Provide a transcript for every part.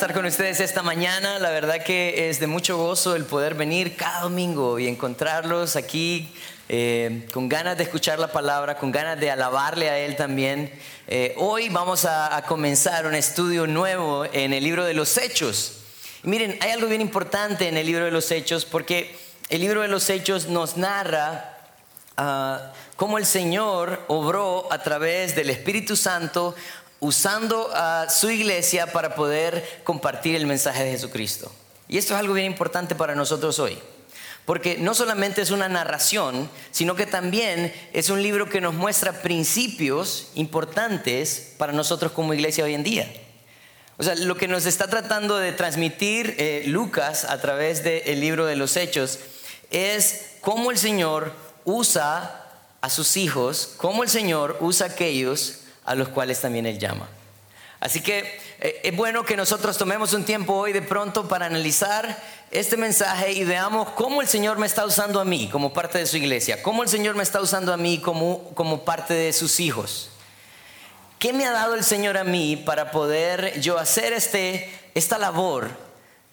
estar con ustedes esta mañana. La verdad que es de mucho gozo el poder venir cada domingo y encontrarlos aquí eh, con ganas de escuchar la palabra, con ganas de alabarle a Él también. Eh, hoy vamos a, a, comenzar un estudio nuevo en el libro de los Hechos. Y miren, hay algo bien importante en el libro de los Hechos porque el libro de los Hechos nos narra uh, cómo el Señor obró a través del Espíritu Santo usando a su iglesia para poder compartir el mensaje de Jesucristo. Y esto es algo bien importante para nosotros hoy. Porque no solamente es una narración, sino que también es un libro que nos muestra principios importantes para nosotros como iglesia hoy en día. O sea, lo que nos está tratando de transmitir eh, Lucas a través del libro de los Hechos es cómo el Señor usa a sus hijos, cómo el Señor usa a aquellos a los cuales también Él llama. Así que eh, es bueno que nosotros tomemos un tiempo hoy de pronto para analizar este mensaje y veamos cómo el Señor me está usando a mí como parte de su iglesia, cómo el Señor me está usando a mí como, como parte de sus hijos. ¿Qué me ha dado el Señor a mí para poder yo hacer este, esta labor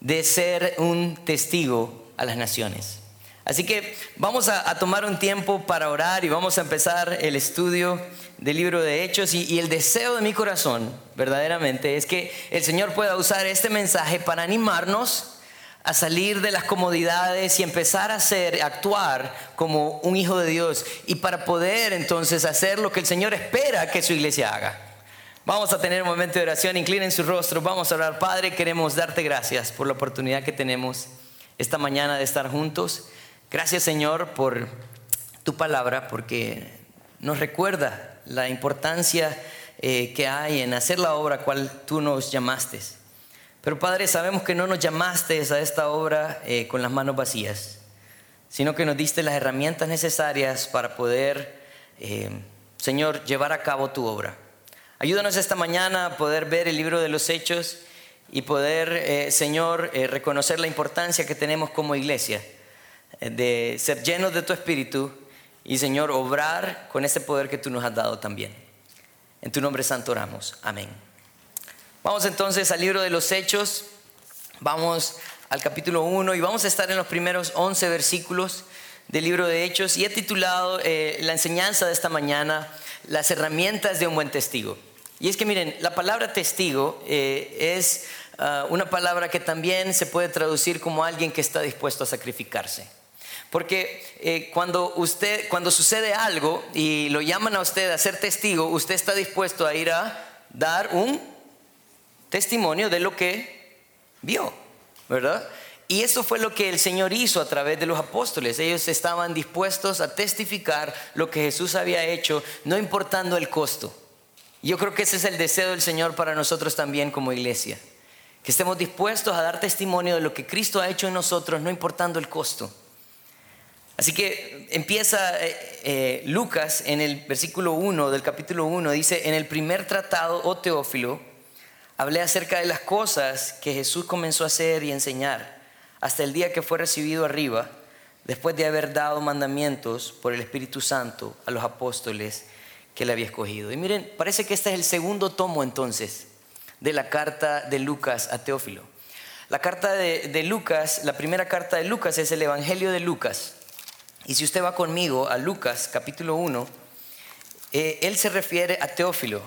de ser un testigo a las naciones? Así que vamos a, tomar un tiempo para orar y vamos a empezar el estudio del libro de Hechos y, y, el deseo de mi corazón verdaderamente es que el Señor pueda usar este mensaje para animarnos a salir de las comodidades y empezar a hacer, actuar como un hijo de Dios y para poder entonces hacer lo que el Señor espera que su iglesia haga. Vamos a tener un momento de oración, inclinen su rostro, vamos a orar. Padre, queremos darte gracias por la oportunidad que tenemos esta mañana de estar juntos. Gracias Señor por tu palabra, porque nos recuerda la importancia eh, que hay en hacer la obra cual tú nos llamaste. Pero Padre, sabemos que no nos llamaste a esta obra eh, con las manos vacías, sino que nos diste las herramientas necesarias para poder, eh, Señor, llevar a cabo tu obra. Ayúdanos esta mañana a poder ver el libro de los hechos y poder, Señor, reconocer la importancia que tenemos como iglesia de ser llenos de tu espíritu y Señor, obrar con ese poder que tú nos has dado también. En tu nombre santo oramos. Amén. Vamos entonces al libro de los Hechos. Vamos al capítulo 1 y vamos a estar en los primeros 11 versículos del libro de Hechos y he titulado eh, la enseñanza de esta mañana las herramientas de un buen testigo. Y es que miren, la palabra testigo eh, es ah, una palabra que también se puede traducir como alguien que está dispuesto a sacrificarse. Porque eh, cuando, usted, cuando sucede algo y lo llaman a usted a ser testigo, usted está dispuesto a ir a dar un testimonio de lo que vio, ¿verdad? Y eso fue lo que el Señor hizo a través de los apóstoles. Ellos estaban dispuestos a testificar lo que Jesús había hecho, no importando el costo. Yo creo que ese es el deseo del Señor para nosotros también como iglesia. Que estemos dispuestos a dar testimonio de lo que Cristo ha hecho en nosotros, no importando el costo. Así que empieza eh, eh, Lucas en el versículo 1 del capítulo 1, dice, en el primer tratado, oh Teófilo, hablé acerca de las cosas que Jesús comenzó a hacer y enseñar hasta el día que fue recibido arriba, después de haber dado mandamientos por el Espíritu Santo a los apóstoles que le había escogido. Y miren, parece que este es el segundo tomo entonces de la carta de Lucas a Teófilo. La carta de, de Lucas, la primera carta de Lucas es el Evangelio de Lucas. Y si usted va conmigo a Lucas capítulo 1, eh, él se refiere a Teófilo.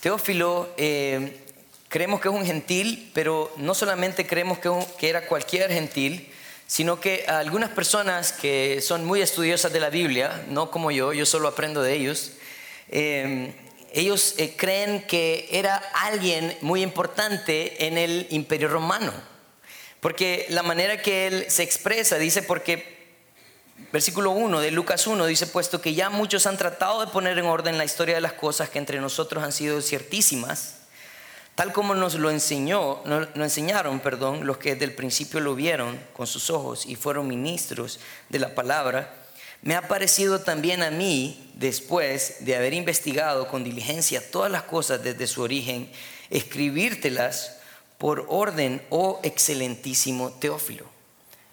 Teófilo, eh, creemos que es un gentil, pero no solamente creemos que, era cualquier gentil, sino que algunas personas que son muy estudiosas de la Biblia, no como yo, yo solo aprendo de ellos, eh, ellos creen que era alguien muy importante en el imperio romano. Porque la manera que él se expresa dice, porque Versículo 1 de Lucas 1 dice, puesto que ya muchos han tratado de poner en orden la historia de las cosas que entre nosotros han sido ciertísimas, tal como nos lo enseñó, lo enseñaron, perdón, los que desde el principio lo vieron con sus ojos y fueron ministros de la palabra, me ha parecido también a mí, después de haber investigado con diligencia todas las cosas desde su origen, escribírtelas por orden, oh excelentísimo Teófilo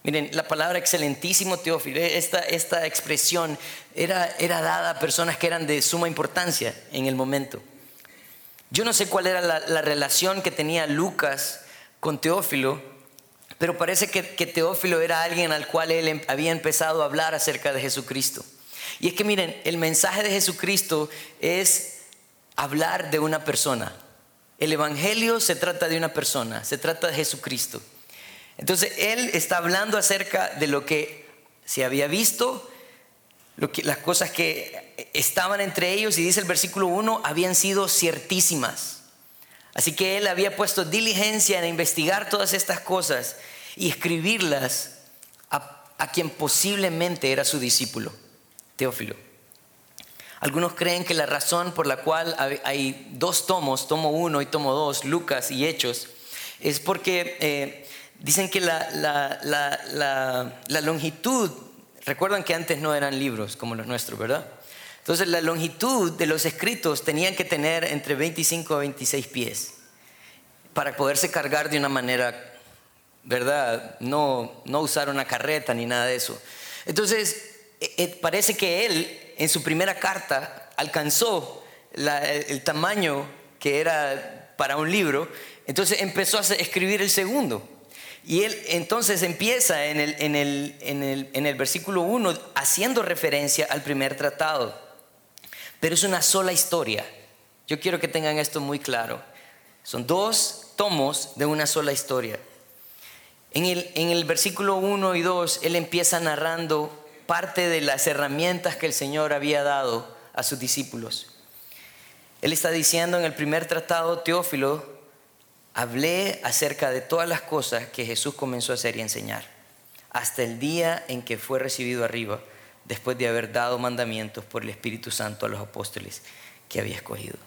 Miren, la palabra excelentísimo Teófilo, esta, esta expresión era, era dada a personas que eran de suma importancia en el momento. Yo no sé cuál era la, relación que tenía Lucas con Teófilo, pero parece que, Teófilo era alguien al cual él em, había empezado a hablar acerca de Jesucristo. Y es que miren, el mensaje de Jesucristo es hablar de una persona. El Evangelio se trata de una persona, se trata de Jesucristo. Entonces él está hablando acerca de lo que se había visto, lo que, las cosas que estaban entre ellos, y dice el versículo 1, habían sido ciertísimas. Así que él había puesto diligencia en investigar todas estas cosas y escribirlas a, a quien posiblemente era su discípulo, Teófilo. Algunos creen que la razón por la cual hay dos tomos, tomo 1 y tomo 2, Lucas y Hechos, es porque eh, dicen que la, la, longitud, recuerdan que antes no eran libros como los nuestros, ¿verdad? Entonces la longitud de los escritos tenían que tener entre 25 a 26 pies para poderse cargar de una manera, ¿verdad? No, no usar una carreta ni nada de eso. Entonces, eh, eh, parece que él en su primera carta alcanzó el, tamaño que era para un libro, entonces empezó a escribir el segundo. Y él entonces empieza en el, en el, en el, en el versículo 1 haciendo referencia al primer tratado. Pero es una sola historia. Yo quiero que tengan esto muy claro. Son dos tomos de una sola historia. En el, en el versículo 1 y 2, él empieza narrando parte de las herramientas que el Señor había dado a sus discípulos. Él está diciendo en el primer tratado, Teófilo, hablé acerca de todas las cosas que Jesús comenzó a hacer y enseñar, hasta el día en que fue recibido arriba, después de haber dado mandamientos por el Espíritu Santo a los apóstoles que había escogido.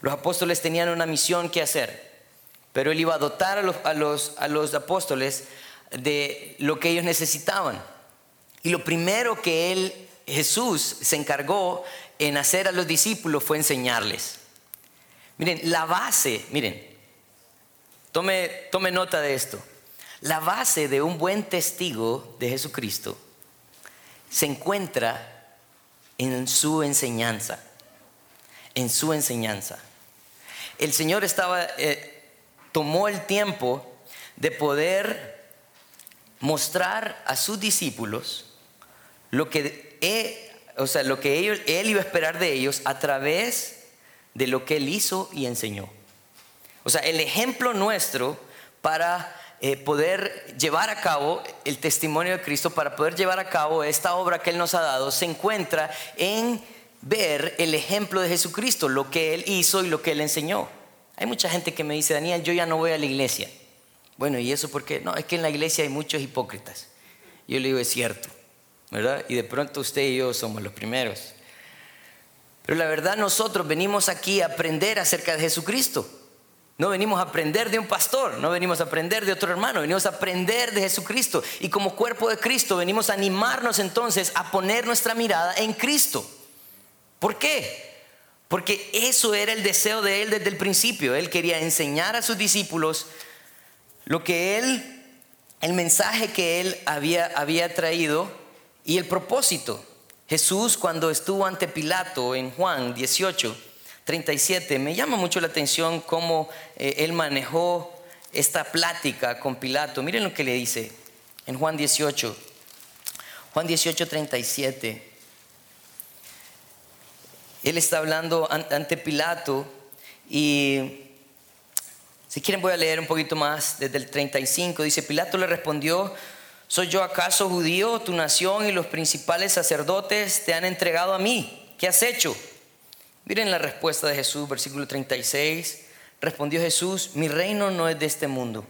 Los apóstoles tenían una misión que hacer, pero él iba a dotar a los, a los, a los apóstoles de lo que ellos necesitaban. Y lo primero que él, Jesús, se encargó en hacer a los discípulos fue enseñarles. Miren, la base, miren, tome, nota de esto. La base de un buen testigo de Jesucristo se encuentra en su enseñanza. En su enseñanza. El Señor estaba, eh, tomó el tiempo de poder mostrar a sus discípulos lo que, o sea, lo que él iba a esperar de ellos a través de lo que él hizo y enseñó. O sea, el ejemplo nuestro para eh, poder llevar a cabo el testimonio de Cristo, para poder llevar a cabo esta obra que Él nos ha dado, se encuentra en ver el ejemplo de Jesucristo, lo que Él hizo y lo que Él enseñó. Hay mucha gente que me dice, Daniel, yo ya no voy a la iglesia. Bueno, ¿y eso por qué? No, es que en la iglesia hay muchos hipócritas. Yo le digo, es cierto. ¿verdad? Y de pronto usted y yo somos los primeros. Pero la verdad nosotros venimos aquí a aprender acerca de Jesucristo. No venimos a aprender de un pastor, no venimos a aprender de otro hermano, venimos a aprender de Jesucristo. Y como cuerpo de Cristo venimos a animarnos entonces a poner nuestra mirada en Cristo. ¿Por qué? Porque eso era el deseo de Él desde el principio. Él quería enseñar a sus discípulos lo que Él, el mensaje que Él había, había traído y el propósito, Jesús cuando estuvo ante Pilato en Juan 18, 37, me llama mucho la atención cómo eh, él manejó esta plática con Pilato. Miren lo que le dice en Juan 18, Juan 18, 37. Él está hablando ante Pilato y si quieren voy a leer un poquito más desde el 35. Dice, Pilato le respondió, ¿Soy yo acaso judío? Tu nación y los principales sacerdotes te han entregado a mí. ¿Qué has hecho? Miren la respuesta de Jesús, versículo 36. Respondió Jesús, mi reino no es de este mundo.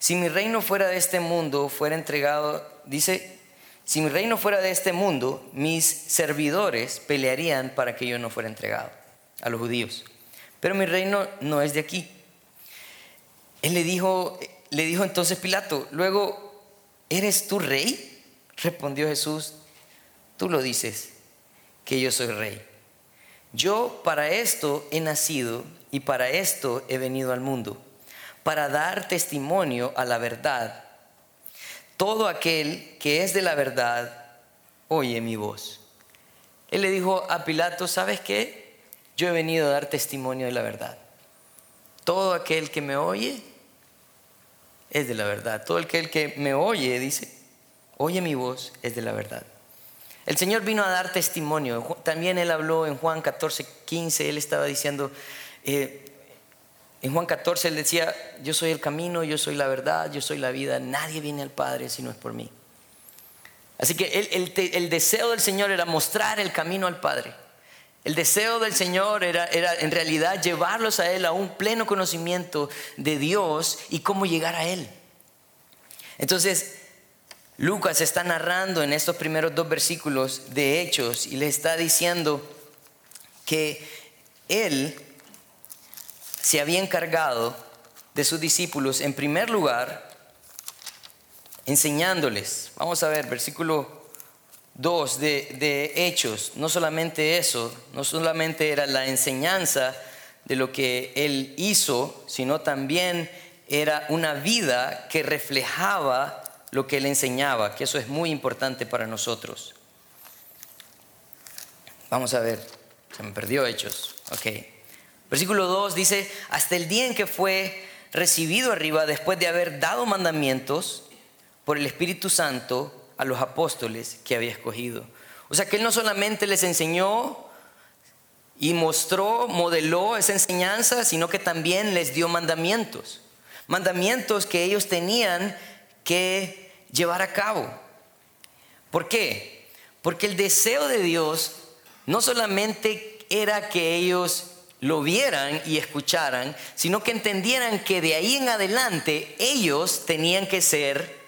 Si mi reino fuera de este mundo, fuera entregado, dice, si mi reino fuera de este mundo, mis servidores pelearían para que yo no fuera entregado a los judíos. Pero mi reino no es de aquí. Él le dijo, le dijo entonces Pilato, luego ¿eres tú rey? Respondió Jesús, tú lo dices, que yo soy rey. Yo para esto he nacido y para esto he venido al mundo, para dar testimonio a la verdad. Todo aquel que es de la verdad, oye mi voz. Él le dijo a Pilato, ¿sabes qué? yo he venido a dar testimonio de la verdad. Todo aquel que me oye es de la verdad. Todo aquel que me oye, dice, oye mi voz, es de la verdad. El Señor vino a dar testimonio. También Él habló en Juan 14, 15, Él estaba diciendo, eh, en Juan 14 Él decía, yo soy el camino, yo soy la verdad, yo soy la vida, nadie viene al Padre si no es por mí. Así que el, deseo del Señor era mostrar el camino al Padre. El deseo del Señor era, era, en realidad llevarlos a Él a un pleno conocimiento de Dios y cómo llegar a Él. Entonces, Lucas está narrando en estos primeros dos versículos de Hechos y le está diciendo que Él se había encargado de sus discípulos, en primer lugar, enseñándoles. Vamos a ver, versículo 2 de, de, Hechos. No solamente eso, no solamente era la enseñanza de lo que él hizo, sino también era una vida que reflejaba lo que él enseñaba, que eso es muy importante para nosotros. Vamos a ver, se me perdió Hechos. Ok. Versículo 2 dice, hasta el día en que fue recibido arriba después de haber dado mandamientos por el Espíritu Santo a los apóstoles que había escogido. O sea que Él no solamente les enseñó y mostró, modeló esa enseñanza, sino que también les dio mandamientos. Mandamientos que ellos tenían llevar a cabo. ¿Por qué? Porque el deseo de Dios no solamente era que ellos lo vieran y escucharan, sino que entendieran que de ahí en adelante ellos tenían que ser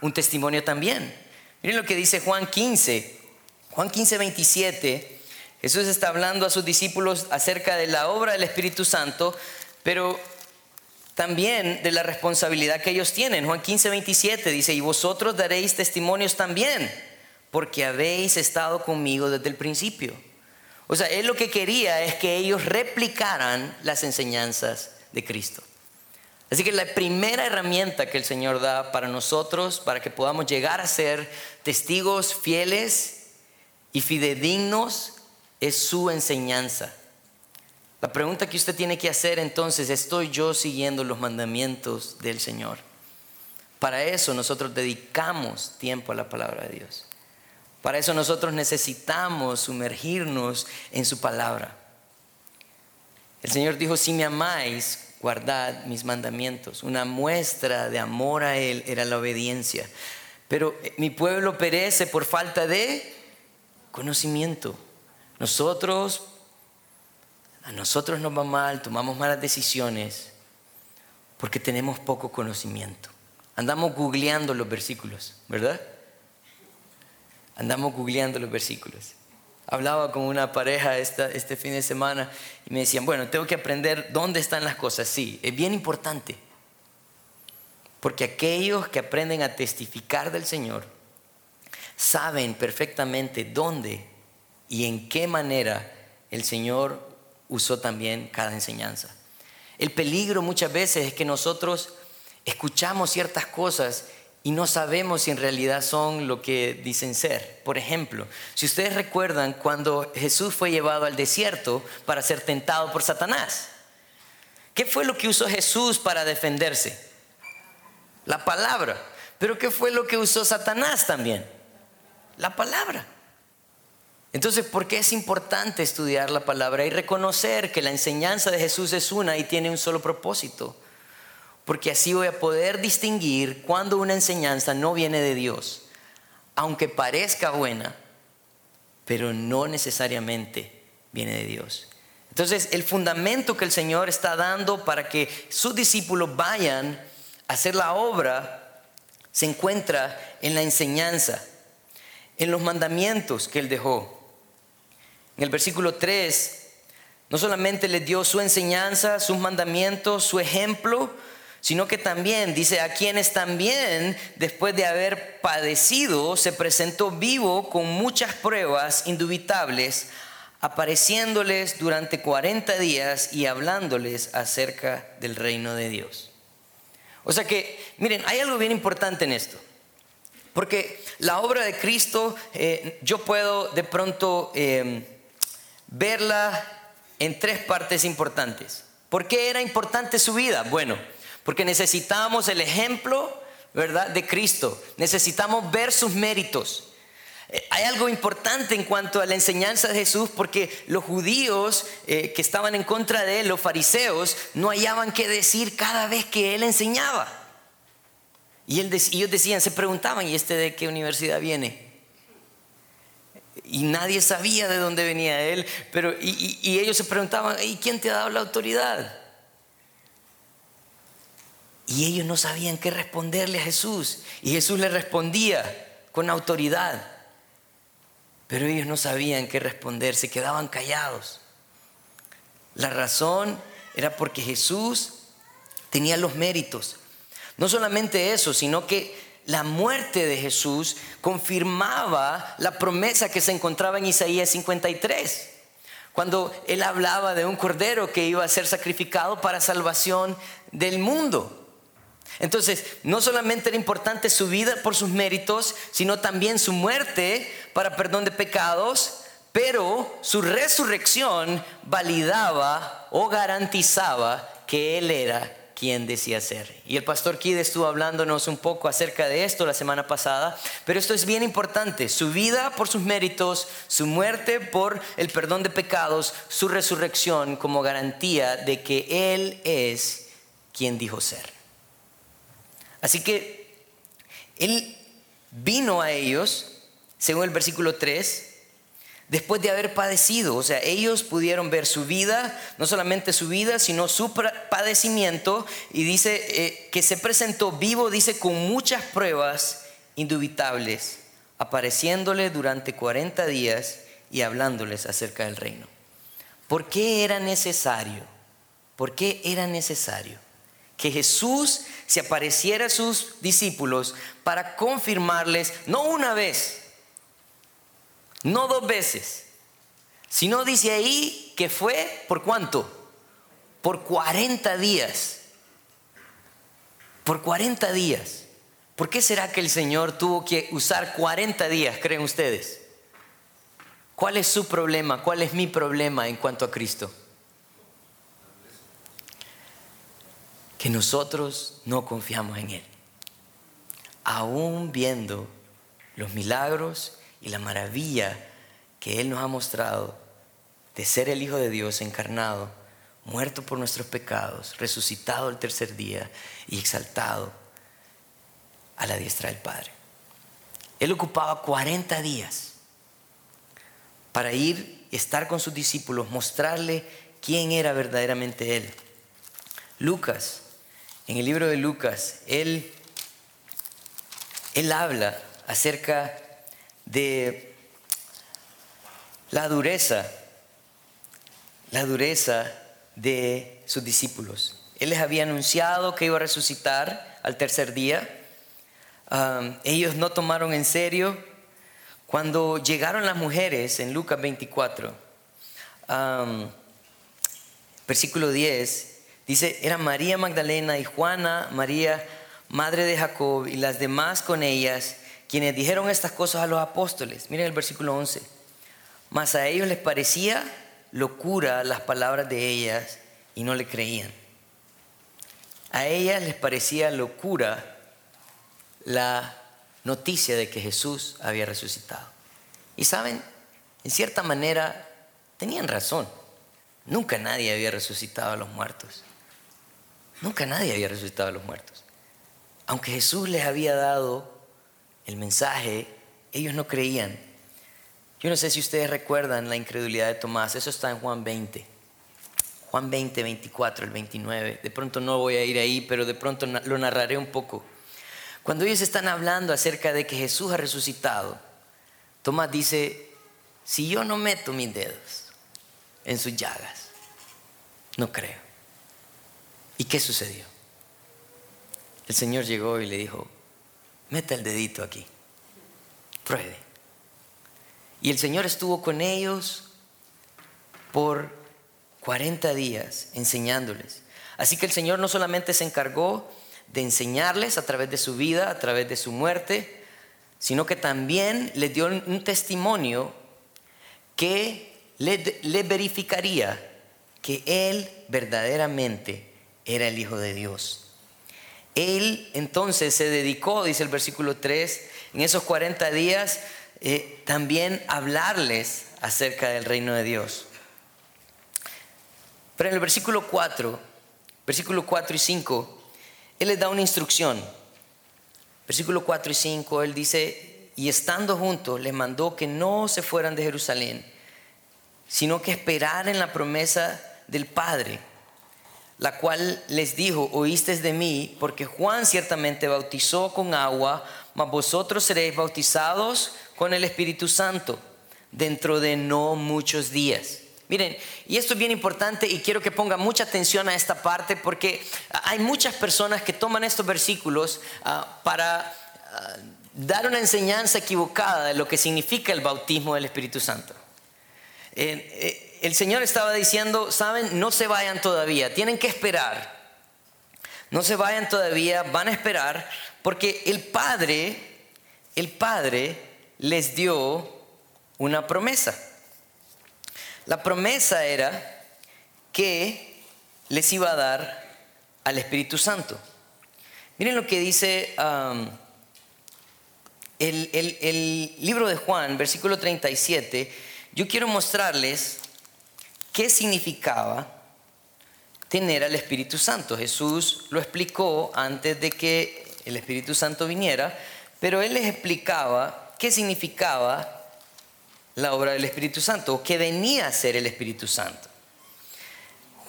un testimonio también. Miren lo que dice Juan 15. Juan 15, 27. Jesús está hablando a sus discípulos acerca de la obra del Espíritu Santo, pero también de la responsabilidad que ellos tienen. Juan 15, 27 dice, y vosotros daréis testimonios también, porque habéis estado conmigo desde el principio. O sea, él lo que quería es que ellos replicaran las enseñanzas de Cristo. Así que la primera herramienta que el Señor da para nosotros, para que podamos llegar a ser testigos fieles y fidedignos, es su enseñanza. La pregunta que usted tiene que hacer entonces, ¿estoy yo siguiendo los mandamientos del Señor? Para eso nosotros dedicamos tiempo a la palabra de Dios. Para eso nosotros necesitamos sumergirnos en su palabra. El Señor dijo, si me amáis, guardad mis mandamientos. Una muestra de amor a Él era la obediencia. Pero eh, mi pueblo perece por falta de conocimiento. Nosotros, a nosotros nos va mal, tomamos malas decisiones porque tenemos poco conocimiento. Andamos googleando los versículos, ¿verdad? Andamos googleando los versículos. Hablaba con una pareja este fin de semana y me decían, bueno, tengo que aprender dónde están las cosas. Sí, es bien importante. Porque aquellos que aprenden a testificar del Señor saben perfectamente dónde y en qué manera el Señor usó también cada enseñanza. El peligro muchas veces es que nosotros escuchamos ciertas cosas y no sabemos si en realidad son lo que dicen ser. Por ejemplo, si ustedes recuerdan cuando Jesús fue llevado al desierto para ser tentado por Satanás, ¿qué fue lo que usó Jesús para defenderse? La palabra. Pero ¿qué fue lo que usó Satanás también? La palabra. Entonces, ¿por qué es importante estudiar la palabra y reconocer que la enseñanza de Jesús es una y tiene un solo propósito? porque así voy a poder distinguir cuando una enseñanza no viene de Dios, aunque parezca buena, pero no necesariamente viene de Dios. Entonces, el fundamento que el Señor está dando para que sus discípulos vayan a hacer la obra se encuentra en la enseñanza, en los mandamientos que Él dejó. En el versículo 3, no solamente les dio su enseñanza, sus mandamientos, su ejemplo, sino que también dice a quienes también después de haber padecido se presentó vivo con muchas pruebas indubitables, apareciéndoles durante 40 días y hablándoles acerca del reino de Dios. O sea que, miren, hay algo bien importante en esto, porque la obra de Cristo, eh, yo puedo de pronto eh, verla en tres partes importantes. ¿Por qué era importante su vida? Bueno, porque necesitamos el ejemplo, ¿verdad?, de Cristo. Necesitamos ver sus méritos. Eh, hay algo importante en cuanto a la enseñanza de Jesús porque los judíos eh, que estaban en contra de él, los fariseos, no hallaban qué decir cada vez que él enseñaba. Y, ellos decían, se preguntaban, ¿y este de qué universidad viene? Y nadie sabía de dónde venía él, pero y, y ellos se preguntaban, ¿y quién te ha dado la autoridad? Y ellos no sabían qué responderle a Jesús. Y Jesús le respondía con autoridad. Pero ellos no sabían qué responder, se quedaban callados. La razón era porque Jesús tenía los méritos. No solamente eso, sino que la muerte de Jesús confirmaba la promesa que se encontraba en Isaías 53, cuando él hablaba de un cordero que iba a ser sacrificado para salvación del mundo. Entonces, no solamente era importante su vida por sus méritos, sino también su muerte para perdón de pecados, pero su resurrección validaba o garantizaba que Él era quien decía ser. Y el pastor Kid estuvo hablándonos un poco acerca de esto la semana pasada, pero esto es bien importante. Su vida por sus méritos, su muerte por el perdón de pecados, su resurrección como garantía de que Él es quien dijo ser. Así que Él vino a ellos, según el versículo 3, después de haber padecido. O sea, ellos pudieron ver su vida, no solamente su vida, sino su padecimiento. Y dice eh, que se presentó vivo, dice, con muchas pruebas indubitables, apareciéndole durante 40 días y hablándoles acerca del reino. ¿Por qué era necesario? ¿Por qué era necesario? que Jesús se apareciera a sus discípulos para confirmarles, no una vez, no dos veces, sino dice ahí que fue por cuánto? Por 40 días. Por 40 días. ¿Por qué será que el Señor tuvo que usar 40 días, creen ustedes? ¿Cuál es su problema? ¿Cuál es mi problema en cuanto a Cristo? que nosotros no confiamos en Él. Aún viendo los milagros y la maravilla que Él nos ha mostrado de ser el Hijo de Dios encarnado, muerto por nuestros pecados, resucitado el tercer día y exaltado a la diestra del Padre. Él ocupaba 40 días para ir y estar con sus discípulos, mostrarle quién era verdaderamente Él. Lucas en el libro de Lucas, él, él habla acerca de la dureza, la dureza de sus discípulos. Él les había anunciado que iba a resucitar al tercer día. ellos no tomaron en serio. Cuando llegaron las mujeres en Lucas 24, versículo 10, Dice, era María Magdalena y Juana, María, madre de Jacob, y las demás con ellas, quienes dijeron estas cosas a los apóstoles. Miren el versículo 11. Mas a ellos les parecía locura las palabras de ellas y no le creían. A ellas les parecía locura la noticia de que Jesús había resucitado. Y saben, en cierta manera tenían razón. Nunca nadie había resucitado a los muertos. Nunca nadie había resucitado a los muertos. Aunque Jesús les había dado el mensaje, ellos no creían. Yo no sé si ustedes recuerdan la incredulidad de Tomás, eso está en Juan 20. Juan 20, 24, el 29. De pronto no voy a ir ahí, pero de pronto lo narraré un poco. Cuando ellos están hablando acerca de que Jesús ha resucitado, Tomás dice, si yo no meto mis dedos en sus llagas, no creo. ¿Y qué sucedió? El Señor llegó y le dijo, meta el dedito aquí, pruebe. Y el Señor estuvo con ellos por 40 días enseñándoles. Así que el Señor no solamente se encargó de enseñarles a través de su vida, a través de su muerte, sino que también les dio un testimonio que le, verificaría que Él verdaderamente era el Hijo de Dios. Él entonces se dedicó, dice el versículo 3, en esos 40 días eh, también hablarles acerca del reino de Dios. Pero en el versículo 4, versículo 4 y 5, Él les da una instrucción. Versículo 4 y 5, Él dice, y estando juntos, les mandó que no se fueran de Jerusalén, sino que esperaran la promesa del Padre, la cual les dijo, oíste de mí, porque Juan ciertamente bautizó con agua, mas vosotros seréis bautizados con el Espíritu Santo dentro de no muchos días. Miren, y esto es bien importante y quiero que ponga mucha atención a esta parte porque hay muchas personas que toman estos versículos ah, para ah, dar una enseñanza equivocada de lo que significa el bautismo del Espíritu Santo. Eh, el Señor estaba diciendo, saben, no se vayan todavía, tienen que esperar. No se vayan todavía, van a esperar porque el Padre, el Padre les dio una promesa. La promesa era que les iba a dar al Espíritu Santo. Miren lo que dice um, el, el libro de Juan, versículo 37. Yo quiero mostrarles qué significaba tener al Espíritu Santo. Jesús lo explicó antes de que el Espíritu Santo viniera, pero él les explicaba qué significaba la obra del Espíritu Santo o que venía a ser el Espíritu Santo.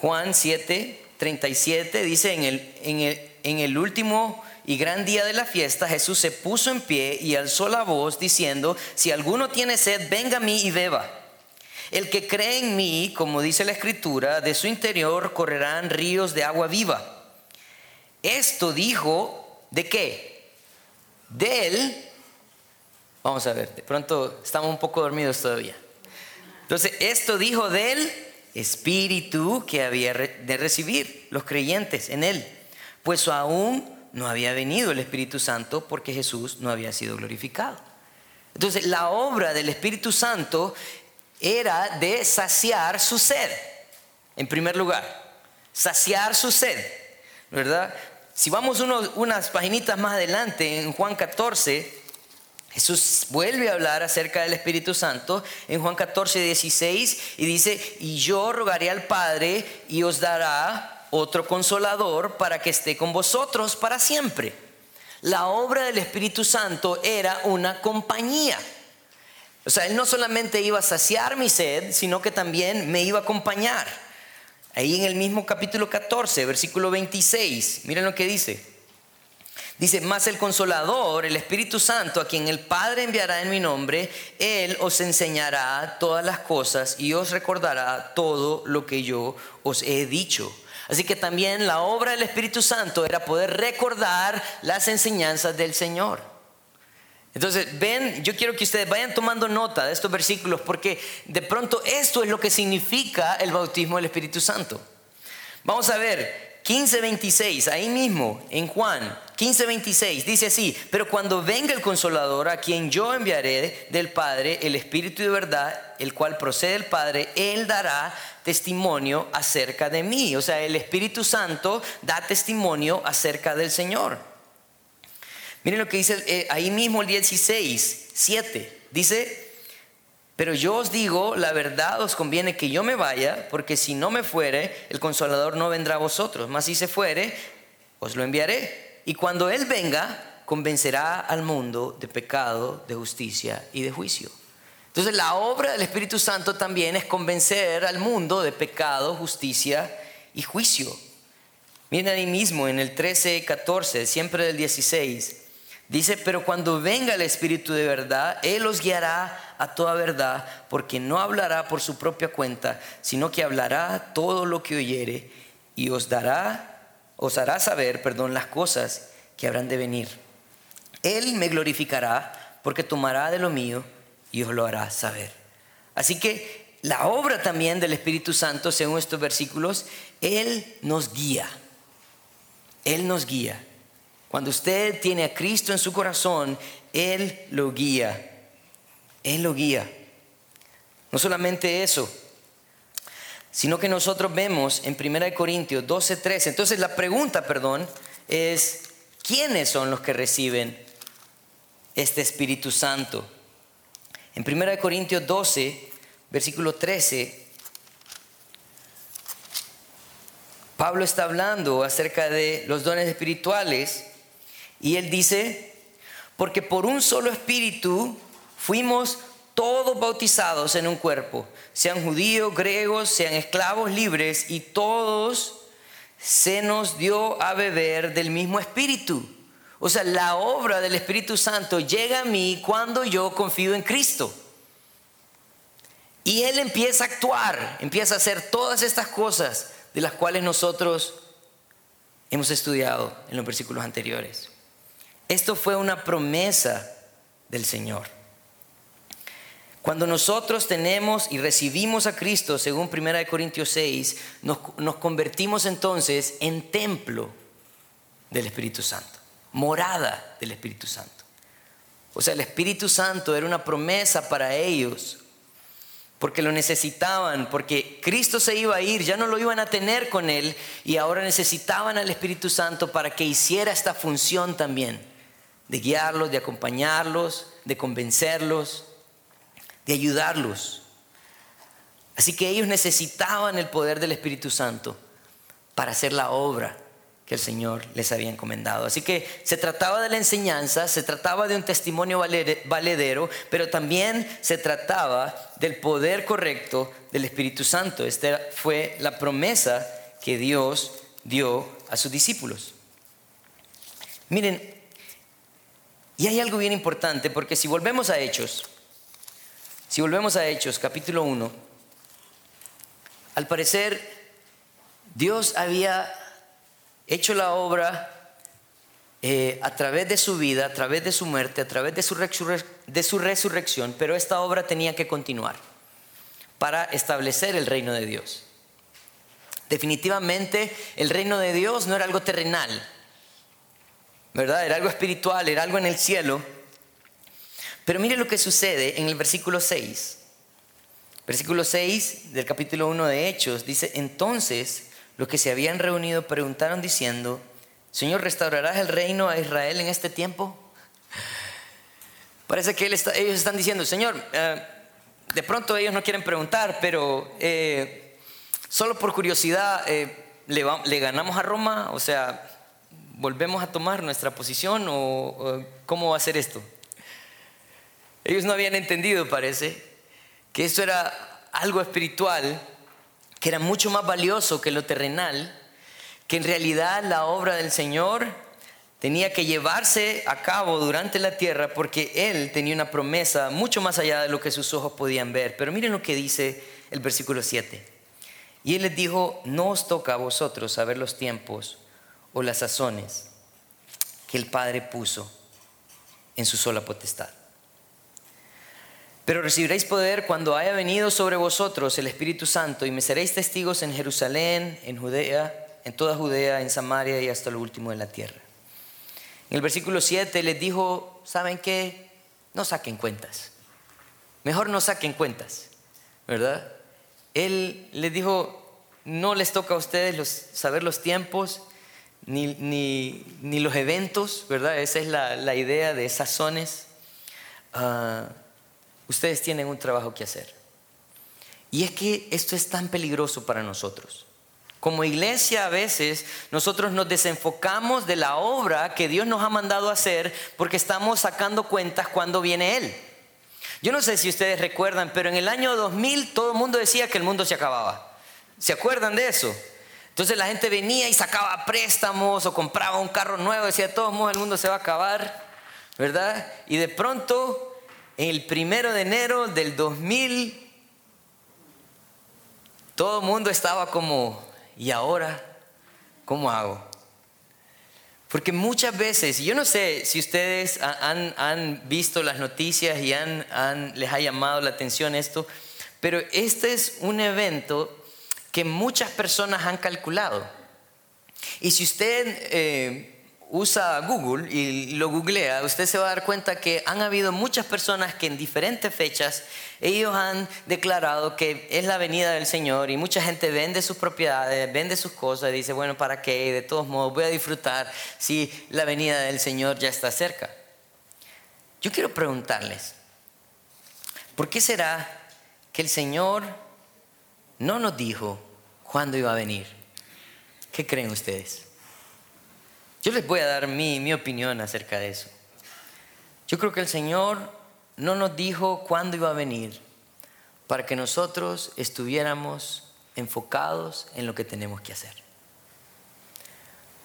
Juan 7, 37 dice, en el, en el, en el último y gran día de la fiesta, Jesús se puso en pie y alzó la voz diciendo, si alguno tiene sed, venga a mí y beba. El que cree en mí, como dice la escritura, de su interior correrán ríos de agua viva. Esto dijo, ¿de qué? De él Vamos a ver, de pronto estamos un poco dormidos todavía. Entonces, esto dijo del Espíritu que había de recibir los creyentes en él, pues aún no había venido el Espíritu Santo porque Jesús no había sido glorificado. Entonces, la obra del Espíritu Santo era de saciar su sed, en primer lugar, saciar su sed, ¿verdad? Si vamos unas paginitas más adelante, en Juan 14, Jesús vuelve a hablar acerca del Espíritu Santo en Juan 14, 16 y dice, y yo rogaré al Padre y os dará otro consolador para que esté con vosotros para siempre. La obra del Espíritu Santo era una compañía. O sea, Él no solamente iba a saciar mi sed, sino que también me iba a acompañar. Ahí en el mismo capítulo 14, versículo 26, miren lo que dice. Dice, más el consolador, el Espíritu Santo, a quien el Padre enviará en mi nombre, Él os enseñará todas las cosas y os recordará todo lo que yo os he dicho. Así que también la obra del Espíritu Santo era poder recordar las enseñanzas del Señor. Entonces, ven, yo quiero que ustedes vayan tomando nota de estos versículos porque de pronto esto es lo que significa el bautismo del Espíritu Santo. Vamos a ver, 15:26, ahí mismo en Juan 15:26, dice así, pero cuando venga el consolador a quien yo enviaré del Padre, el Espíritu de verdad, el cual procede del Padre, Él dará testimonio acerca de mí. O sea, el Espíritu Santo da testimonio acerca del Señor. Miren lo que dice eh, ahí mismo el 16, 7, dice, pero yo os digo, la verdad os conviene que yo me vaya, porque si no me fuere, el consolador no vendrá a vosotros, mas si se fuere, os lo enviaré. Y cuando Él venga, convencerá al mundo de pecado, de justicia y de juicio. Entonces la obra del Espíritu Santo también es convencer al mundo de pecado, justicia y juicio. Miren ahí mismo en el 13, 14, siempre del 16. Dice, pero cuando venga el Espíritu de verdad, Él os guiará a toda verdad, porque no hablará por su propia cuenta, sino que hablará todo lo que oyere y os dará, os hará saber, perdón, las cosas que habrán de venir. Él me glorificará, porque tomará de lo mío y os lo hará saber. Así que la obra también del Espíritu Santo, según estos versículos, Él nos guía. Él nos guía. Cuando usted tiene a Cristo en su corazón, Él lo guía. Él lo guía. No solamente eso, sino que nosotros vemos en 1 Corintios 12, 13. Entonces la pregunta, perdón, es, ¿quiénes son los que reciben este Espíritu Santo? En 1 Corintios 12, versículo 13, Pablo está hablando acerca de los dones espirituales y él dice, porque por un solo espíritu fuimos todos bautizados en un cuerpo, sean judíos, griegos, sean esclavos libres, y todos se nos dio a beber del mismo espíritu. O sea, la obra del Espíritu Santo llega a mí cuando yo confío en Cristo. Y Él empieza a actuar, empieza a hacer todas estas cosas de las cuales nosotros hemos estudiado en los versículos anteriores. Esto fue una promesa del Señor. Cuando nosotros tenemos y recibimos a Cristo, según 1 Corintios 6, nos, nos convertimos entonces en templo del Espíritu Santo, morada del Espíritu Santo. O sea, el Espíritu Santo era una promesa para ellos porque lo necesitaban, porque Cristo se iba a ir, ya no lo iban a tener con Él y ahora necesitaban al Espíritu Santo para que hiciera esta función también, de guiarlos, de acompañarlos, de convencerlos, de ayudarlos. Así que ellos necesitaban el poder del Espíritu Santo para hacer la obra que el Señor les había encomendado. Así que se trataba de la enseñanza, se trataba de un testimonio valedero, pero también se trataba del poder correcto del Espíritu Santo. Esta fue la promesa que Dios dio a sus discípulos. Miren, y hay algo bien importante, porque si volvemos a Hechos, si volvemos a Hechos, capítulo 1, al parecer Dios había hecho la obra eh, a través de su vida, a través de su muerte, a través de su, de su resurrección, pero esta obra tenía que continuar para establecer el reino de Dios. Definitivamente el reino de Dios no era algo terrenal, ¿verdad? Era algo espiritual, era algo en el cielo. Pero mire lo que sucede en el versículo 6. Versículo 6 del capítulo 1 de Hechos dice, entonces los que se habían reunido preguntaron diciendo, Señor, ¿restaurarás el reino a Israel en este tiempo? Parece que ellos están diciendo, Señor, eh, de pronto ellos no quieren preguntar, pero eh, solo por curiosidad eh, le, le, ganamos a Roma, o sea, volvemos a tomar nuestra posición o cómo va a ser esto. Ellos no habían entendido, parece, que esto era algo espiritual que era mucho más valioso que lo terrenal, que en realidad la obra del Señor tenía que llevarse a cabo durante la tierra porque Él tenía una promesa mucho más allá de lo que sus ojos podían ver. Pero miren lo que dice el versículo 7. Y Él les dijo, no os toca a vosotros saber los tiempos o las sazones que el Padre puso en su sola potestad. Pero recibiréis poder cuando haya venido sobre vosotros el Espíritu Santo y me seréis testigos en Jerusalén, en Judea, en toda Judea, en Samaria y hasta lo último de la tierra. En el versículo 7 les dijo, ¿saben qué? No saquen cuentas. Mejor no saquen cuentas, ¿verdad? Él les dijo, no les toca a ustedes saber los tiempos ni, ni, los eventos, ¿verdad? Esa es la, idea de sazones. Uh, ustedes tienen un trabajo que hacer. Y es que esto es tan peligroso para nosotros. Como iglesia a veces nosotros nos desenfocamos de la obra que Dios nos ha mandado hacer porque estamos sacando cuentas cuando viene Él. Yo no sé si ustedes recuerdan, pero en el año 2000 todo el mundo decía que el mundo se acababa. ¿Se acuerdan de eso? Entonces la gente venía y sacaba préstamos o compraba un carro nuevo, decía, de todos modos el mundo se va a acabar, ¿verdad? Y de pronto el primero de enero del 2000, todo el mundo estaba como, ¿y ahora cómo hago? Porque muchas veces, yo no sé si ustedes han, visto las noticias y han, les ha llamado la atención esto, pero este es un evento que muchas personas han calculado. Y si usted, eh, usa Google y lo googlea, usted se va a dar cuenta que han habido muchas personas que en diferentes fechas ellos han declarado que es la venida del Señor y mucha gente vende sus propiedades, vende sus cosas y dice, bueno, ¿para qué? De todos modos voy a disfrutar si la venida del Señor ya está cerca. Yo quiero preguntarles, ¿por qué será que el Señor no nos dijo cuándo iba a venir? ¿Qué creen ustedes? Yo les voy a dar mi, opinión acerca de eso. Yo creo que el Señor no nos dijo cuándo iba a venir para que nosotros estuviéramos enfocados en lo que tenemos que hacer.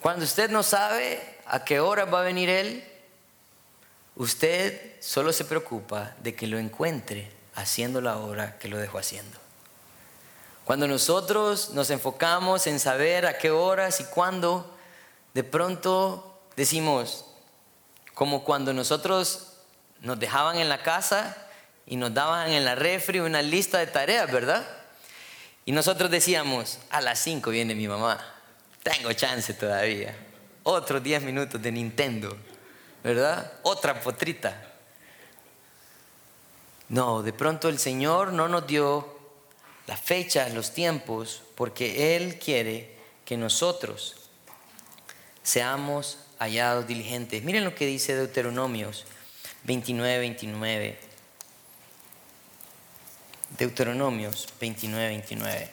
Cuando usted no sabe a qué hora va a venir Él, usted solo se preocupa de que lo encuentre haciendo la obra que lo dejó haciendo. Cuando nosotros nos enfocamos en saber a qué horas y cuándo, de pronto decimos, como cuando nosotros nos dejaban en la casa y nos daban en la refri una lista de tareas, ¿verdad? Y nosotros decíamos, a las 5 viene mi mamá, tengo chance todavía, otros 10 minutos de Nintendo, ¿verdad? Otra potrita. No, de pronto el Señor no nos dio las fechas, los tiempos, porque Él quiere que nosotros seamos hallados diligentes. Miren lo que dice Deuteronomios 29, 29. Deuteronomios 29, 29.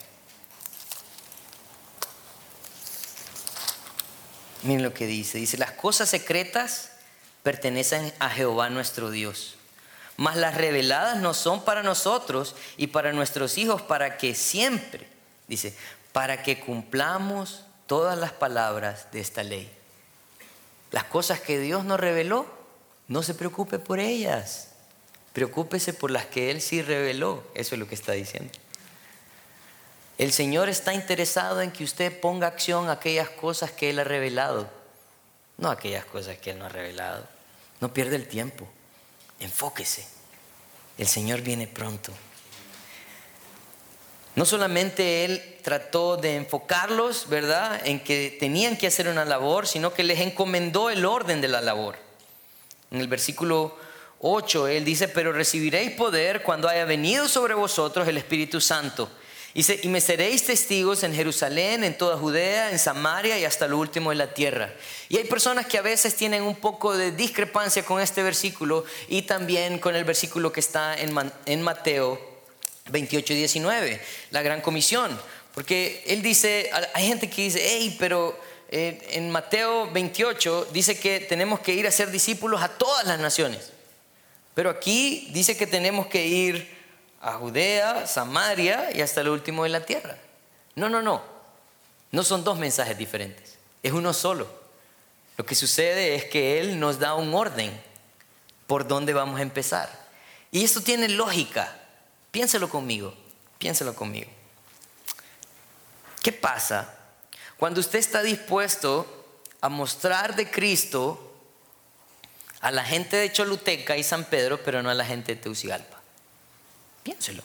Miren lo que dice. Dice, las cosas secretas pertenecen a Jehová nuestro Dios. Mas las reveladas no son para nosotros y para nuestros hijos, para que siempre, dice, para que cumplamos todas las palabras de esta ley. Las cosas que Dios nos reveló, no se preocupe por ellas. Preocúpese por las que Él sí reveló. Eso es lo que está diciendo. El Señor está interesado en que usted ponga acción a aquellas cosas que Él ha revelado, no aquellas cosas que Él no ha revelado. No pierda el tiempo. Enfóquese. El Señor viene pronto. No solamente Él trató de enfocarlos, ¿verdad?, en que tenían que hacer una labor, sino que les encomendó el orden de la labor. En el versículo 8, Él dice, pero recibiréis poder cuando haya venido sobre vosotros el Espíritu Santo. Y me seréis testigos en Jerusalén, en toda Judea, en Samaria y hasta lo último de la tierra. Y hay personas que a veces tienen un poco de discrepancia con este versículo y también con el versículo que está en Mateo 28 y 19, la gran comisión. Porque él dice, hay gente que dice, hey, pero eh, en Mateo 28 dice que tenemos que ir a ser discípulos a todas las naciones. Pero aquí dice que tenemos que ir a Judea, Samaria y hasta lo último de la tierra. No, no, no. No son dos mensajes diferentes. Es uno solo. Lo que sucede es que Él nos da un orden por dónde vamos a empezar. Y esto tiene lógica. Piénselo conmigo, piénselo conmigo. ¿Qué pasa cuando usted está dispuesto a mostrar de Cristo a la gente de Choluteca y San Pedro, pero no a la gente de Teucigalpa? Piénselo.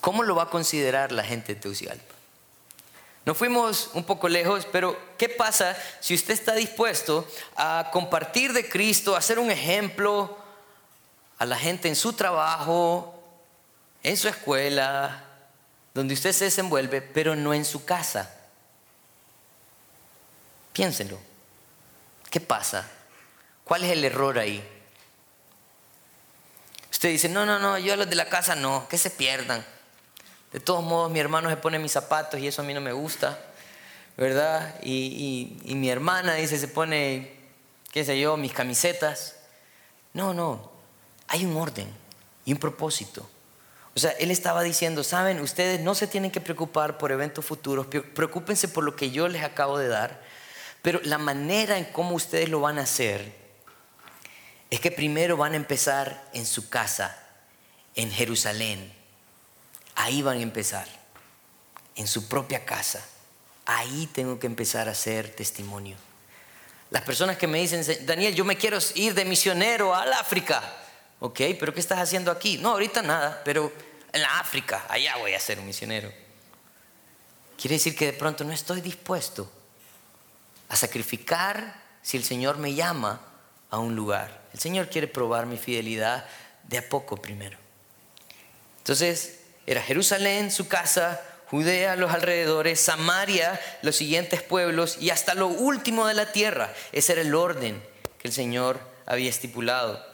¿Cómo lo va a considerar la gente de Teucigalpa? Nos fuimos un poco lejos, pero ¿qué pasa si usted está dispuesto a compartir de Cristo, a ser un ejemplo, a la gente en su trabajo, en su escuela, donde usted se desenvuelve, pero no en su casa. Piénsenlo. ¿Qué pasa? ¿Cuál es el error ahí? Usted dice, no, no, no, yo a los de la casa no, que se pierdan. De todos modos, mi hermano se pone mis zapatos y eso a mí no me gusta, ¿verdad? Y, mi hermana dice, se pone, qué sé yo, mis camisetas. No, no, hay un orden y un propósito. O sea, él estaba diciendo, saben, ustedes no se tienen que preocupar por eventos futuros, preocúpense por lo que yo les acabo de dar, pero la manera en cómo ustedes lo van a hacer es que primero van a empezar en su casa, en Jerusalén. Ahí van a empezar, en su propia casa. Ahí tengo que empezar a hacer testimonio. Las personas que me dicen, Daniel, yo me quiero ir de misionero al África. Ok, pero ¿qué estás haciendo aquí? No, ahorita nada, pero en la África, allá voy a ser un misionero. Quiere decir que de pronto no estoy dispuesto a sacrificar si el Señor me llama a un lugar. El Señor quiere probar mi fidelidad de a poco primero. Entonces, era Jerusalén, su casa, Judea, los alrededores, Samaria, los siguientes pueblos y hasta lo último de la tierra. Ese era el orden que el Señor había estipulado.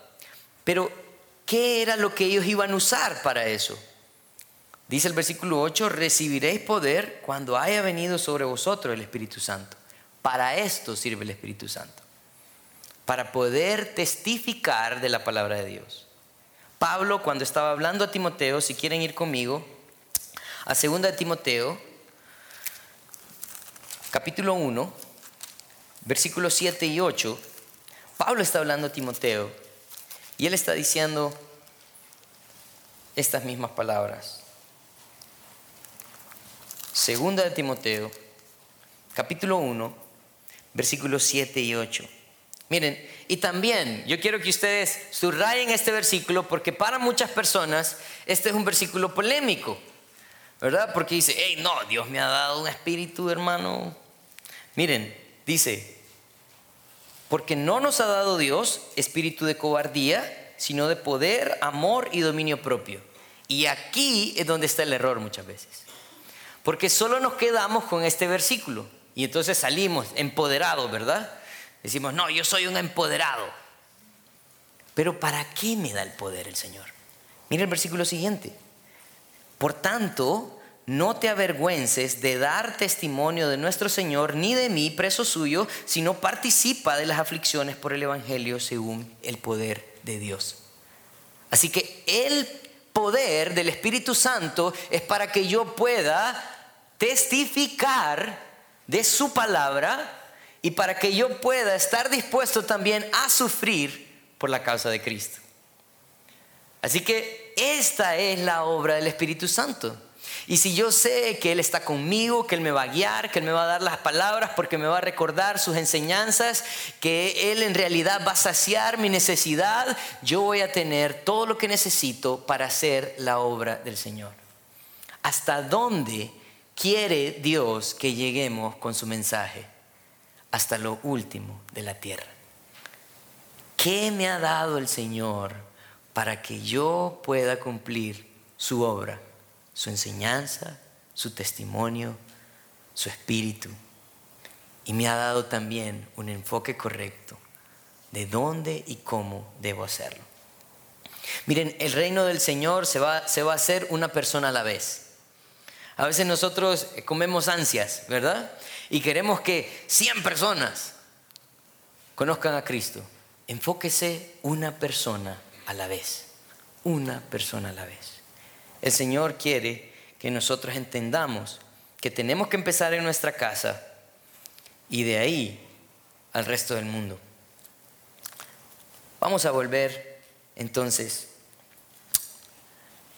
Pero, ¿qué era lo que ellos iban a usar para eso? Dice el versículo 8, recibiréis poder cuando haya venido sobre vosotros el Espíritu Santo. Para esto sirve el Espíritu Santo. Para poder testificar de la palabra de Dios. Pablo, cuando estaba hablando a Timoteo, si quieren ir conmigo, a 2 de Timoteo, capítulo 1, versículos 7 y 8, Pablo está hablando a Timoteo y él está diciendo estas mismas palabras. Segunda de Timoteo, capítulo 1, versículos 7 y 8. Miren, y también yo quiero que ustedes subrayen este versículo porque para muchas personas este es un versículo polémico. ¿verdad? Porque dice, hey, no, Dios me ha dado un espíritu, hermano. Miren, dice, porque no nos ha dado Dios espíritu de cobardía, sino de poder, amor y dominio propio. Y aquí es donde está el error muchas veces. Porque solo nos quedamos con este versículo. Y entonces salimos empoderados, ¿verdad? Decimos, no, yo soy un empoderado. Pero ¿para qué me da el poder el Señor? Mira el versículo siguiente. Por tanto, no te avergüences de dar testimonio de nuestro Señor, ni de mí, preso suyo, sino participa de las aflicciones por el Evangelio según el poder de Dios. Así que el poder del Espíritu Santo es para que yo pueda testificar de su palabra y para que yo pueda estar dispuesto también a sufrir por la causa de Cristo. Así que esta es la obra del Espíritu Santo. Y si yo sé que Él está conmigo, que Él me va a guiar, que Él me va a dar las palabras porque me va a recordar sus enseñanzas, que Él en realidad va a saciar mi necesidad, yo voy a tener todo lo que necesito para hacer la obra del Señor. ¿Hasta dónde quiere Dios que lleguemos con su mensaje? Hasta lo último de la tierra. ¿Qué me ha dado el Señor para que yo pueda cumplir su obra, su enseñanza, su testimonio, su espíritu. Y me ha dado también un enfoque correcto de dónde y cómo debo hacerlo. Miren, el reino del Señor se va, se va a hacer una persona a la vez. A veces nosotros comemos ansias, ¿verdad? Y queremos que 100 personas conozcan a Cristo. Enfóquese una persona a la vez, una persona a la vez. El Señor quiere que nosotros entendamos que tenemos que empezar en nuestra casa y de ahí al resto del mundo. Vamos a volver entonces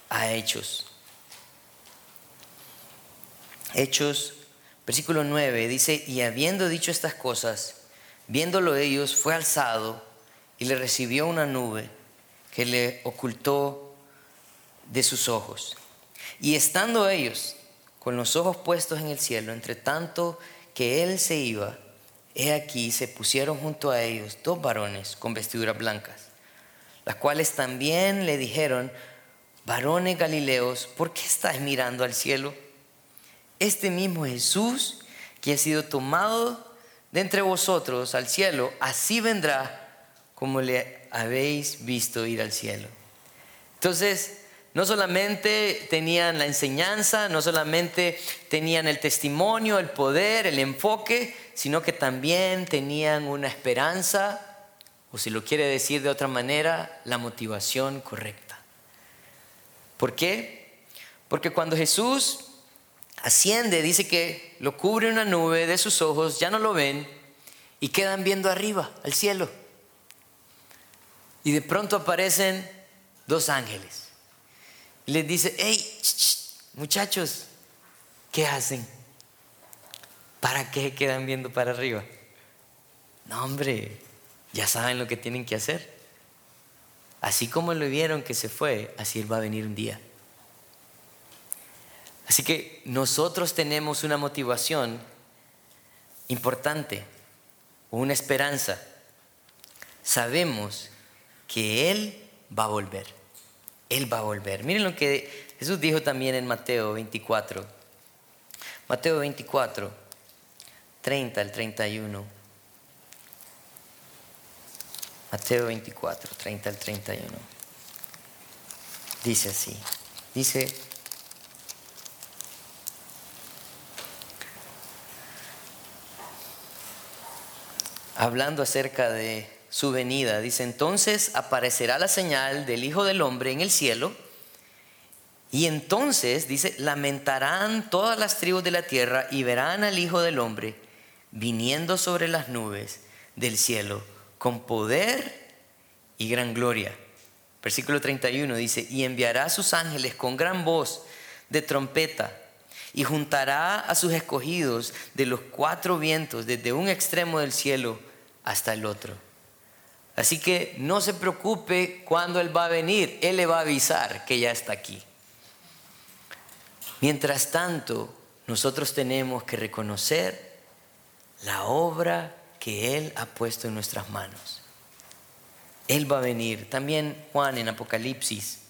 a Hechos. Hechos, versículo 9, dice, y habiendo dicho estas cosas, viéndolo ellos, fue alzado y le recibió una nube que le ocultó de sus ojos. Y estando ellos con los ojos puestos en el cielo, entre tanto que él se iba, he aquí se pusieron junto a ellos dos varones con vestiduras blancas, las cuales también le dijeron, varones galileos, ¿por qué estáis mirando al cielo? Este mismo Jesús que ha sido tomado de entre vosotros al cielo, así vendrá como le habéis visto ir al cielo. Entonces, no solamente tenían la enseñanza, no solamente tenían el testimonio, el poder, el enfoque, sino que también tenían una esperanza, o si lo quiere decir de otra manera, la motivación correcta. ¿Por qué? Porque cuando Jesús asciende, dice que lo cubre una nube de sus ojos, ya no lo ven y quedan viendo arriba, al cielo. Y de pronto aparecen dos ángeles. Les dice, hey, muchachos, ¿qué hacen? ¿Para qué quedan viendo para arriba? No, hombre, ya saben lo que tienen que hacer. Así como lo vieron que se fue, así Él va a venir un día. Así que nosotros tenemos una motivación importante una esperanza. Sabemos que Él va a volver. Él va a volver. Miren lo que Jesús dijo también en Mateo 24. Mateo 24, 30 al 31. Mateo 24, 30 al 31. Dice así. Dice, hablando acerca de su venida, dice, entonces aparecerá la señal del Hijo del Hombre en el cielo, y entonces, dice, lamentarán todas las tribus de la tierra y verán al Hijo del Hombre viniendo sobre las nubes del cielo con poder y gran gloria. Versículo 31 dice, y enviará a sus ángeles con gran voz de trompeta y juntará a sus escogidos de los cuatro vientos, desde un extremo del cielo hasta el otro. Así que no se preocupe cuando Él va a venir, Él le va a avisar que ya está aquí. Mientras tanto, nosotros tenemos que reconocer la obra que Él ha puesto en nuestras manos. Él va a venir. También Juan en Apocalipsis,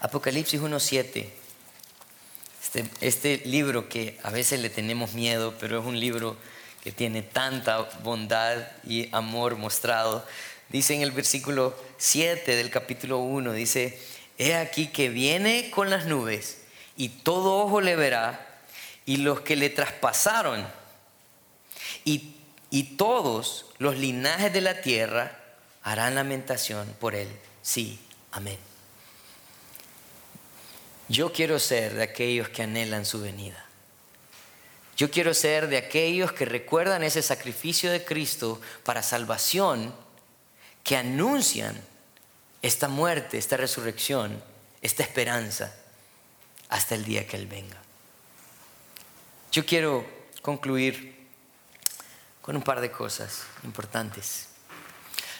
Apocalipsis 1.7 este, este, libro que a veces le tenemos miedo, pero es un libro que tiene tanta bondad y amor mostrado. Dice en el versículo 7 del capítulo 1, dice, he aquí que viene con las nubes y todo ojo le verá y los que le traspasaron y, y todos los linajes de la tierra harán lamentación por él. Sí, amén. Yo quiero ser de aquellos que anhelan su venida. Yo quiero ser de aquellos que recuerdan ese sacrificio de Cristo para salvación, que anuncian esta muerte, esta resurrección, esta esperanza hasta el día que Él venga. Yo quiero concluir con un par de cosas importantes.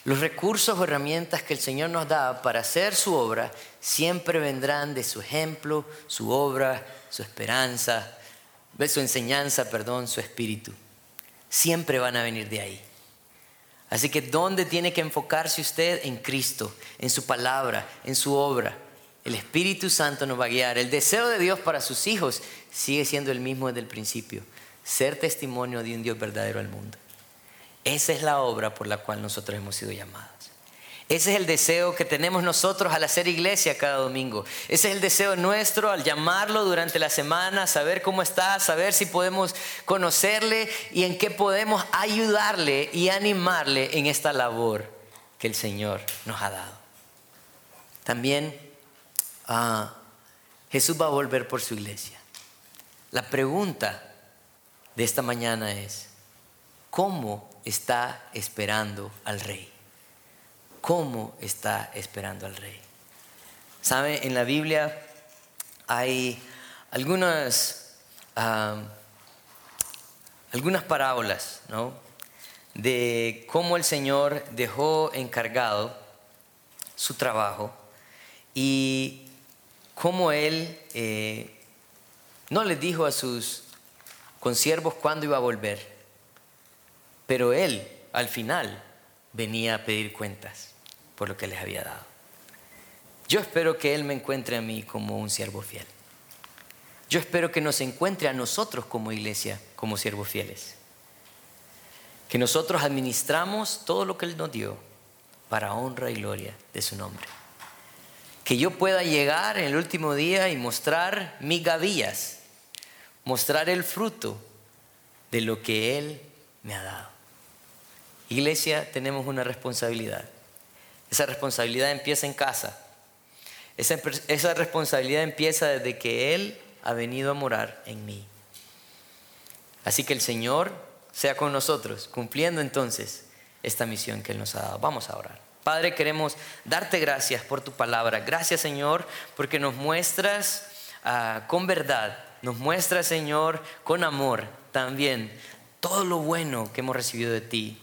Los recursos o herramientas que el Señor nos da para hacer su obra siempre vendrán de su ejemplo, su obra, su esperanza, su enseñanza, perdón, su espíritu. Siempre van a venir de ahí. Así que ¿dónde tiene que enfocarse usted? En Cristo, en su palabra, en su obra. El Espíritu Santo nos va a guiar. El deseo de Dios para sus hijos sigue siendo el mismo desde el principio. Ser testimonio de un Dios verdadero al mundo. Esa es la obra por la cual nosotros hemos sido llamados. Ese es el deseo que tenemos nosotros al hacer iglesia cada domingo. Ese es el deseo nuestro al llamarlo durante la semana, saber cómo está, saber si podemos conocerle y en qué podemos ayudarle y animarle en esta labor que el Señor nos ha dado. También ah, Jesús va a volver por su iglesia. La pregunta de esta mañana es, ¿cómo está esperando al rey? ¿Cómo está esperando al rey? ¿Sabe? En la Biblia hay algunas, algunas parábolas, ¿no? De cómo el Señor dejó encargado su trabajo y cómo Él eh, no le dijo a sus consiervos cuándo iba a volver pero él, al final, venía a pedir cuentas por lo que les había dado. Yo espero que Él me encuentre a mí como un siervo fiel. Yo espero que nos encuentre a nosotros como iglesia, como siervos fieles. Que nosotros administramos todo lo que Él nos dio para honra y gloria de su nombre. Que yo pueda llegar en el último día y mostrar mis gavillas, mostrar el fruto de lo que Él me ha dado. Iglesia, tenemos una responsabilidad. Esa responsabilidad empieza en casa. Esa, responsabilidad empieza desde que Él ha venido a morar en mí. Así que el Señor sea con nosotros, cumpliendo entonces esta misión que Él nos ha dado. Vamos a orar. Padre, queremos darte gracias por tu palabra. Gracias, Señor, porque nos muestras ah, con verdad, nos muestras, Señor, con amor también todo lo bueno que hemos recibido de ti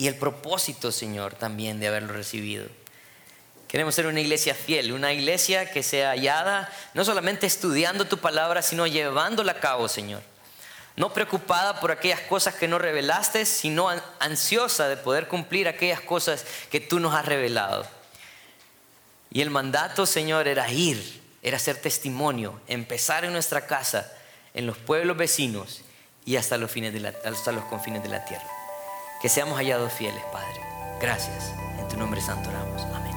y el propósito, Señor, también de haberlo recibido. Queremos ser una iglesia fiel, una iglesia que sea hallada no solamente estudiando tu palabra, sino llevándola a cabo, Señor. no preocupada por aquellas cosas que no revelaste, sino ansiosa de poder cumplir aquellas cosas que tú nos has revelado. Y el mandato, Señor, era ir, era ser testimonio, empezar en nuestra casa, en los pueblos vecinos y hasta los, de hasta los confines de la tierra. Que seamos hallados fieles, Padre. Gracias. En tu nombre santo oramos. Amén.